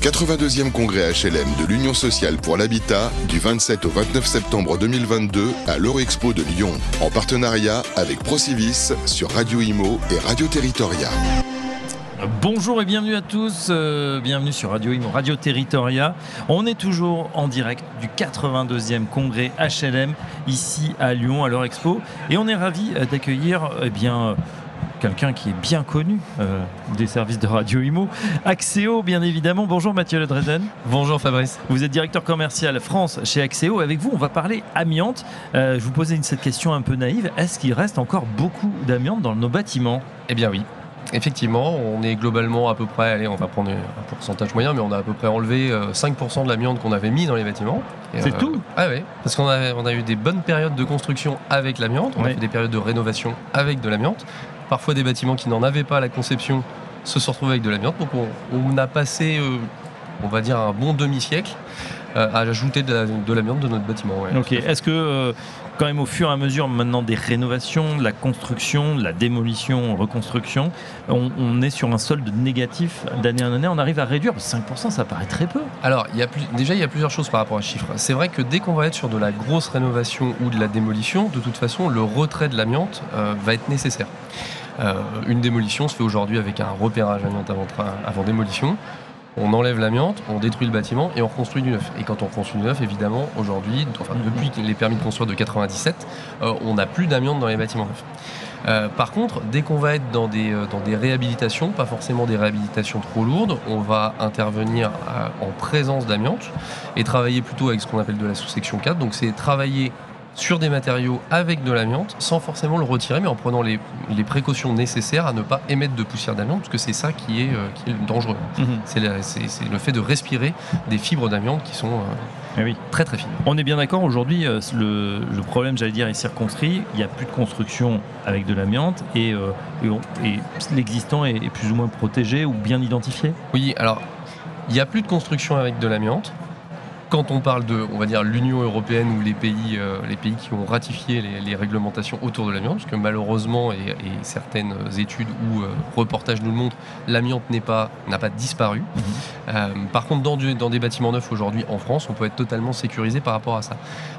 82e congrès HLM de l'Union sociale pour l'habitat du 27 au 29 septembre 2022 à l'Eurexpo de Lyon, en partenariat avec Procivis sur Radio Imo et Radio Territoria. Bonjour et bienvenue à tous, euh, bienvenue sur Radio Imo, Radio Territoria. On est toujours en direct du 82e congrès HLM ici à Lyon, à l'Eurexpo, et on est ravi euh, d'accueillir eh bien quelqu'un qui est bien connu euh, des services de Radio Imo. Axéo, bien évidemment. Bonjour Mathieu Ledreden. Bonjour Fabrice. Vous êtes directeur commercial France chez Axéo. Avec vous, on va parler amiante. Euh, je vous posais une, cette question un peu naïve. Est-ce qu'il reste encore beaucoup d'amiante dans nos bâtiments? Eh bien oui. Effectivement, on est globalement à peu près, allez, on va prendre un pourcentage moyen, mais on a à peu près enlevé 5% euh, de l'amiante qu'on avait mis dans les bâtiments. C'est tout? Ah oui, parce qu'on a, on a eu des bonnes périodes de construction avec l'amiante, on a fait des périodes de rénovation avec de l'amiante, Parfois, des bâtiments qui n'en avaient pas la conception se sont retrouvés avec de l'amiante. Donc, on, a passé, euh, on va dire, un bon demi-siècle à ajouter de l'amiante de, notre bâtiment. Ok. Est-ce que euh, quand même au fur et à mesure maintenant des rénovations, de la construction, de la démolition, reconstruction, on, est sur un solde négatif d'année en année. On arrive à réduire 5%, ça paraît très peu. Alors, il y a déjà, il y a plusieurs choses par rapport à ce chiffre. C'est vrai que dès qu'on va être sur de la grosse rénovation ou de la démolition, de toute façon, le retrait de l'amiante va être nécessaire. Euh, une démolition se fait aujourd'hui avec un repérage amiante avant, avant démolition. On enlève l'amiante, on détruit le bâtiment et on construit du neuf. Et quand on construit du neuf, évidemment, aujourd'hui, enfin depuis les permis de construire de 97, euh, on n'a plus d'amiante dans les bâtiments neufs. Euh, par contre, dès qu'on va être dans des, dans des réhabilitations, pas forcément des réhabilitations trop lourdes, on va intervenir en présence d'amiante et travailler plutôt avec ce qu'on appelle de la sous-section 4. Donc c'est travailler sur des matériaux avec de l'amiante sans forcément le retirer, mais en prenant les, précautions nécessaires à ne pas émettre de poussière d'amiante, parce que c'est ça qui est, euh, qui est dangereux. Mhm. C'est le fait de respirer des fibres d'amiante qui sont euh, eh oui. très très fines. On est bien d'accord, aujourd'hui, euh, le, problème, j'allais dire, est circonscrit. Il n'y a plus de construction avec de l'amiante et, et, l'existant est, est plus ou moins protégé ou bien identifié? Oui, alors il n'y a plus de construction avec de l'amiante quand on parle de, on va dire, l'Union européenne ou les pays, euh, les pays qui ont ratifié les, réglementations autour de l'amiante, parce que malheureusement, et, certaines études ou euh, reportages nous le montrent, l'amiante n'est pas, n'a pas disparu. Mhm. Euh, par contre, dans, dans des bâtiments neufs aujourd'hui en France, on peut être totalement sécurisé par rapport à ça.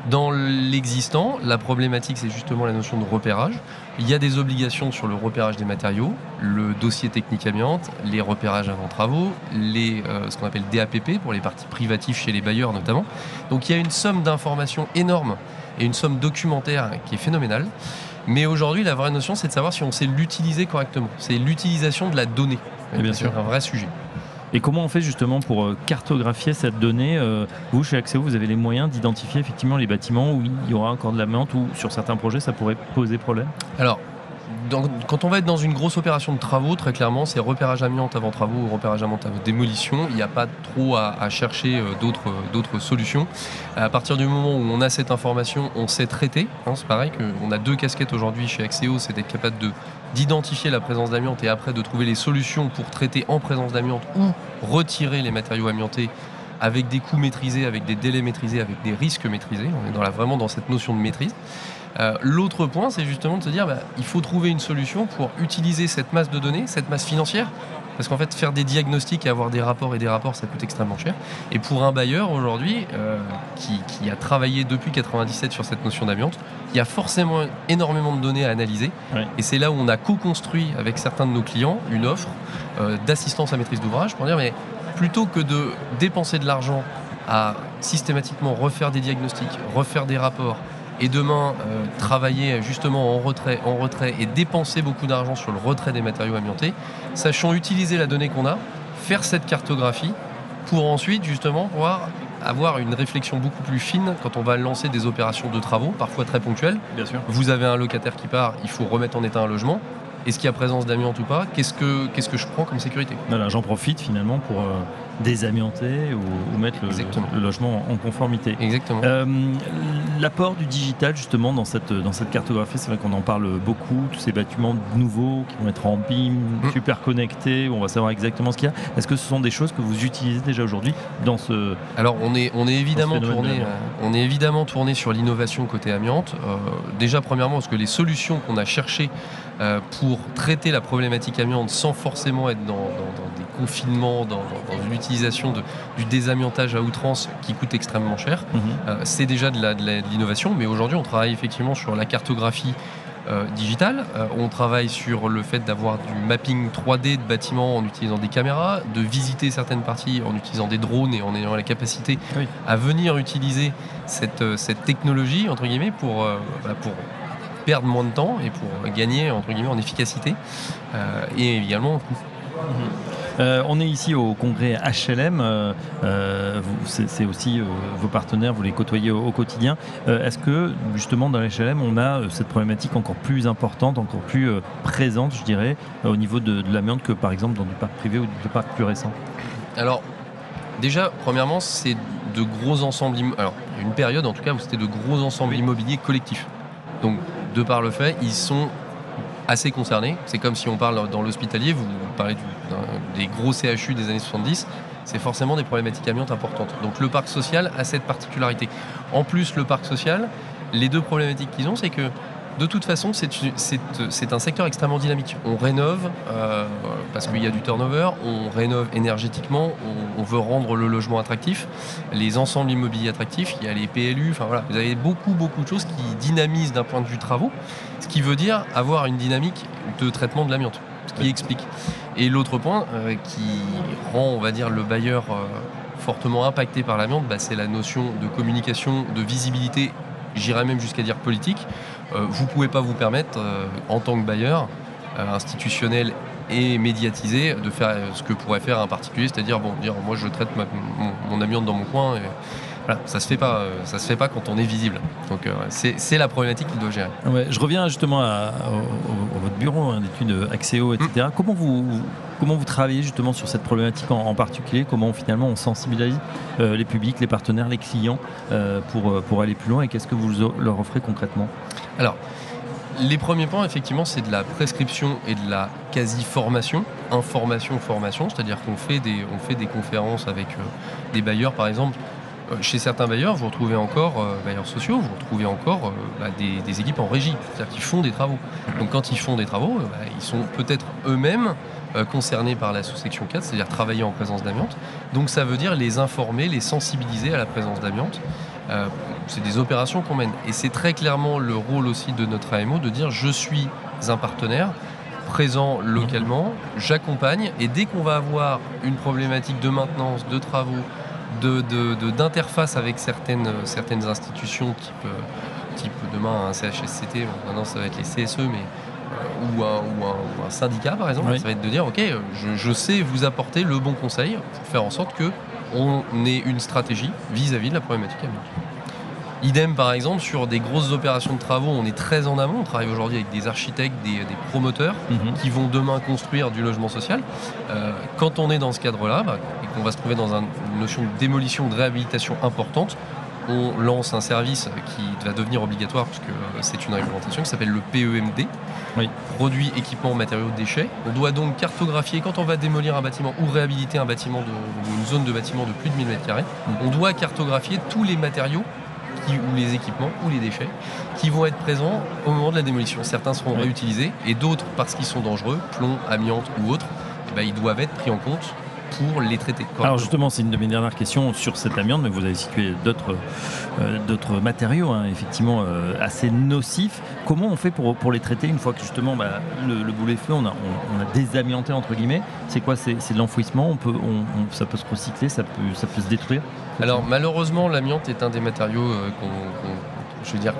Dans l'existant, la problématique, c'est justement la notion de repérage. Il y a des obligations sur le repérage des matériaux, le dossier technique amiante, les repérages avant travaux, les, ce qu'on appelle DAPP pour les parties privatives chez les bailleurs notamment. Donc il y a une somme d'informations énorme et une somme documentaire qui est phénoménale. Mais aujourd'hui, la vraie notion, c'est de savoir si on sait l'utiliser correctement. C'est l'utilisation de la donnée. bien sûr. un vrai sujet. Et comment on fait justement pour euh, cartographier cette donnée euh, Vous, chez Axéo, vous avez les moyens d'identifier effectivement les bâtiments où il y aura encore de la l'amiante ou sur certains projets, ça pourrait poser problème? Alors, quand on va être dans une grosse opération de travaux, très clairement, c'est repérage amiante avant travaux ou repérage amiante avant démolition. Il n'y a pas trop à, chercher euh, d'autres solutions. À partir du moment où on a cette information, on sait traiter. Hein, c'est pareil qu'on a deux casquettes aujourd'hui chez Axéo, c'est d'être capable d'identifier la présence d'amiante et après de trouver les solutions pour traiter en présence d'amiante ou retirer les matériaux amiantés avec des coûts maîtrisés, avec des délais maîtrisés, avec des risques maîtrisés. On est vraiment dans cette notion de maîtrise. Euh, l'autre point, c'est justement de se dire, bah, il faut trouver une solution pour utiliser cette masse de données, cette masse financière, parce qu'en fait, faire des diagnostics et avoir des rapports et des rapports, ça coûte extrêmement cher. Et pour un bailleur aujourd'hui, euh, qui, a travaillé depuis 97 sur cette notion d'amiante, il y a forcément énormément de données à analyser. Et c'est là où on a co-construit avec certains de nos clients une offre euh, d'assistance à maîtrise d'ouvrage pour dire, mais plutôt que de dépenser de l'argent à systématiquement refaire des diagnostics, refaire des rapports, et demain euh, travailler justement en retrait, en retrait et dépenser beaucoup d'argent sur le retrait des matériaux amiantés, sachant utiliser la donnée qu'on a, faire cette cartographie pour ensuite justement pouvoir avoir une réflexion beaucoup plus fine quand on va lancer des opérations de travaux, parfois très ponctuelles. Bien sûr. Vous avez un locataire qui part, il faut remettre en état un logement. Est-ce qu'il y a présence d'amiante ou pas Qu'est-ce que, qu'est-ce que je prends comme sécurité? Voilà, j'en profite finalement pour euh, désamianter ou, mettre le, logement en conformité. Exactement. Euh, l'apport du digital justement dans cette, dans cette cartographie, c'est vrai qu'on en parle beaucoup, tous ces bâtiments nouveaux qui vont être en BIM, mm. super connectés, où on va savoir exactement ce qu'il y a. Est-ce que ce sont des choses que vous utilisez déjà aujourd'hui dans ce... Alors on est, on est, évidemment, tourné, euh, on est évidemment tourné sur l'innovation côté amiante. déjà premièrement parce que les solutions qu'on a cherchées pour traiter la problématique amiante sans forcément être dans, des confinement, dans, l'utilisation du désamiantage à outrance qui coûte extrêmement cher. Mhm. c'est déjà de l'innovation, mais aujourd'hui on travaille effectivement sur la cartographie euh, digital. Euh, on travaille sur le fait d'avoir du mapping 3D de bâtiments en utilisant des caméras, de visiter certaines parties en utilisant des drones et en ayant la capacité à venir utiliser cette, euh, cette, technologie entre guillemets pour, bah, pour perdre moins de temps et pour gagner entre guillemets en efficacité et également en coût. Euh, on est ici au congrès HLM. Euh, euh, c'est aussi vos partenaires, vous les côtoyez au, quotidien. Est-ce que justement dans l'HLM, on a cette problématique encore plus importante, encore plus présente, je dirais, au niveau de, l'amiante que par exemple dans du parc privé ou du parc plus récent? Alors, déjà, premièrement, c'est de gros ensembles. Alors, il y a une période en tout cas où c'était de gros ensembles immobiliers collectifs. Donc, de par le fait, ils sont assez concernés. C'est comme si on parle dans l'hospitalier, vous parlez des gros CHU des années 70, c'est forcément des problématiques amiantes importantes. Donc le parc social a cette particularité. En plus, le parc social, les deux problématiques qu'ils ont, c'est que de toute façon, c'est un secteur extrêmement dynamique. On rénove euh, parce qu'il y a du turnover, on rénove énergétiquement, on, veut rendre le logement attractif, les ensembles immobiliers attractifs, il y a les PLU, enfin voilà, vous avez beaucoup beaucoup de choses qui dynamisent d'un point de vue travaux, ce qui veut dire avoir une dynamique de traitement de l'amiante, ce qui explique. Et l'autre point euh, qui rend, on va dire, le bailleur euh, fortement impacté par l'amiante, bah, c'est la notion de communication, de visibilité, j'irais même jusqu'à dire politique. Euh, vous ne pouvez pas vous permettre, euh, en tant que bailleur euh, institutionnel et médiatisé, de faire ce que pourrait faire un particulier, c'est-à-dire bon, dire moi je traite mon, amiante dans mon coin. Et, voilà, ça se fait pas, ça se fait pas quand on est visible. Donc c'est la problématique qu'il doit gérer. je reviens justement à, votre bureau hein, d'études Axéo, etc. Hum. Comment vous, comment vous travaillez justement sur cette problématique en, particulier? Comment finalement on sensibilise les publics, les partenaires, les clients pour, pour aller plus loin? Et qu'est-ce que vous leur offrez concrètement? Alors, les premiers points, effectivement, c'est de la prescription et de la quasi-formation, information-formation, c'est-à-dire qu'on fait des, on fait des conférences avec euh, des bailleurs, par exemple. Euh, chez certains bailleurs, vous retrouvez encore, euh, bailleurs sociaux, vous retrouvez encore bah, des, équipes en régie, c'est-à-dire qu'ils font des travaux. Donc quand ils font des travaux, bah, ils sont peut-être eux-mêmes concernés par la sous-section 4, c'est-à-dire travailler en présence d'amiante. Donc ça veut dire les informer, les sensibiliser à la présence d'amiante. Euh, c'est des opérations qu'on mène. Et c'est très clairement le rôle aussi de notre AMO de dire je suis un partenaire présent localement, j'accompagne, et dès qu'on va avoir une problématique de maintenance, de travaux, d'interface de, avec certaines, certaines institutions, type, type demain un CHSCT, maintenant ça va être les CSE, mais euh, ou, un, syndicat par exemple, ça va être de dire ok, je, je, sais vous apporter le bon conseil pour faire en sorte que on ait une stratégie vis-à-vis de la problématique Idem par exemple sur des grosses opérations de travaux, on est très en amont, on travaille aujourd'hui avec des architectes, des, promoteurs mhm. qui vont demain construire du logement social. Euh, quand on est dans ce cadre-là bah, et qu'on va se trouver dans une notion de démolition, de réhabilitation importante, on lance un service qui va devenir obligatoire puisque euh, c'est une réglementation qui s'appelle le PEMD, oui. produits, équipements, matériaux, déchets. On doit donc cartographier quand on va démolir un bâtiment ou réhabiliter un bâtiment de, une zone de bâtiment de plus de 1000 m2, on doit cartographier tous les matériaux ou les équipements ou les déchets qui vont être présents au moment de la démolition. Certains seront réutilisés et d'autres, parce qu'ils sont dangereux, plomb, amiante ou autres, eh ben, ils doivent être pris en compte pour les traiter. Alors justement, c'est une de mes dernières questions sur cette amiante, mais vous avez situé d'autres euh, matériaux, hein, effectivement, euh, assez nocifs. Comment on fait pour, pour les traiter une fois que justement bah, le, boulet feu, on a, on, a désamianté entre guillemets C'est quoi? C'est de l'enfouissement? On peut, Ça peut se recycler, ça peut, ça peut se détruire? Alors malheureusement, l'amiante est un des matériaux euh, qu'on je veux dire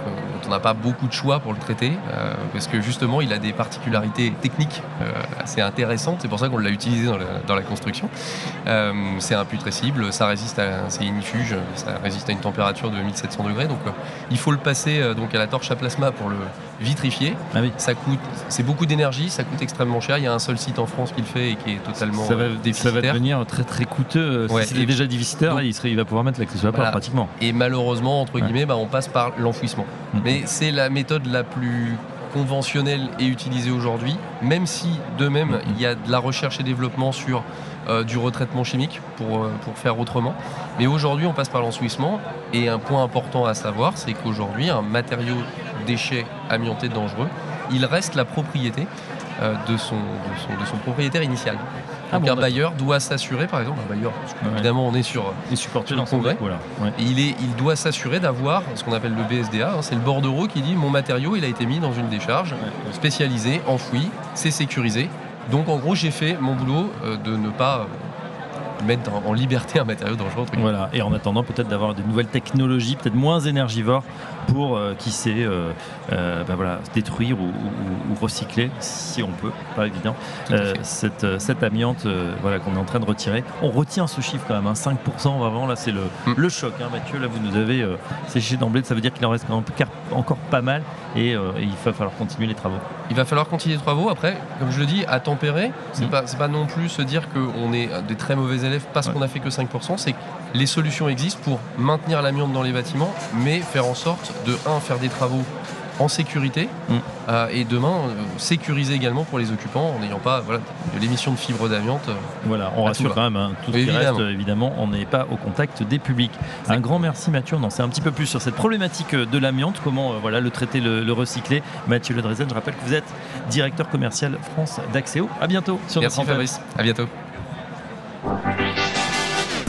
qu'on n'a pas beaucoup de choix pour le traiter, euh, parce que justement, il a des particularités techniques euh, assez intéressantes. C'est pour ça qu'on l'a utilisé dans la, construction. Euh, c'est imputrescible, ça résiste à, c'est inifuge, ça résiste à une température de 1700 degrés. Donc, il faut le passer donc à la torche à plasma pour le vitrifier. Ah ça coûte, c'est beaucoup d'énergie, ça coûte extrêmement cher. Il y a un seul site en France qui le fait et qui est totalement ça va. Ça va devenir très très coûteux. si déjà déficitaire, il, serait, il va pouvoir mettre l'accessoire pratiquement. Et malheureusement, entre guillemets, bah, on passe par l'enfouissement. Mhm. Mais c'est la méthode la plus conventionnelle et utilisée aujourd'hui, même si de même mhm. il y a de la recherche et développement sur euh, du retraitement chimique pour, euh, pour faire autrement. Mais aujourd'hui, on passe par l'enfouissement. Et un point important à savoir, c'est qu'aujourd'hui, un matériau déchet amianté dangereux, il reste la propriété euh, de, son, de, son, de son propriétaire initial. Ah Donc bon, un bailleur doit s'assurer, par exemple, un bailleur, parce que, Ouais. évidemment on est sur... Le dans congrès. voilà. Ouais. et Il, est, il doit s'assurer d'avoir ce qu'on appelle le BSDA, hein, c'est le bordereau qui dit mon matériau il a été mis dans une décharge Ouais. spécialisée, enfoui, c'est sécurisé. Donc en gros j'ai fait mon boulot euh, de ne pas mettre en, liberté un matériau dangereux. entre. Voilà, et en attendant peut-être d'avoir des nouvelles technologies, peut-être moins énergivores pour, euh, qui sait, euh, euh, ben voilà, détruire ou, ou- ou recycler, si on peut, pas évident, cette, cette amiante voilà, qu'on est en train de retirer. On retient ce chiffre quand même, hein, 5% vraiment, là c'est le, Mm. le choc. hein, Mathieu, là vous nous avez séché d'emblée, ça veut dire qu'il en reste quand même car- encore pas mal et, et il va falloir continuer les travaux. Il va falloir continuer les travaux. Après, comme je le dis, à tempérer, c'est pas, c'est pas non plus se dire qu'on est des très mauvais élèves parce Ouais. qu'on a fait que 5%. C'est que les solutions existent pour maintenir l'amiante dans les bâtiments, mais faire en sorte de, un, faire des travaux en sécurité Mhm. euh, et demain, euh, sécuriser également pour les occupants en n'ayant pas voilà, de l'émission de fibres d'amiante. euh, Voilà, on rassure quand même, hein, tout ce qui Évidemment. reste, évidemment, on n'est pas au contact des publics. Un grand merci Mathieu, on en sait un petit peu plus sur cette problématique de l'amiante, comment voilà, le traiter, le, le recycler. Mathieu Ledrezen, je rappelle que vous êtes directeur commercial France d'Axéo. À bientôt sur Merci. Fabrice. À bientôt.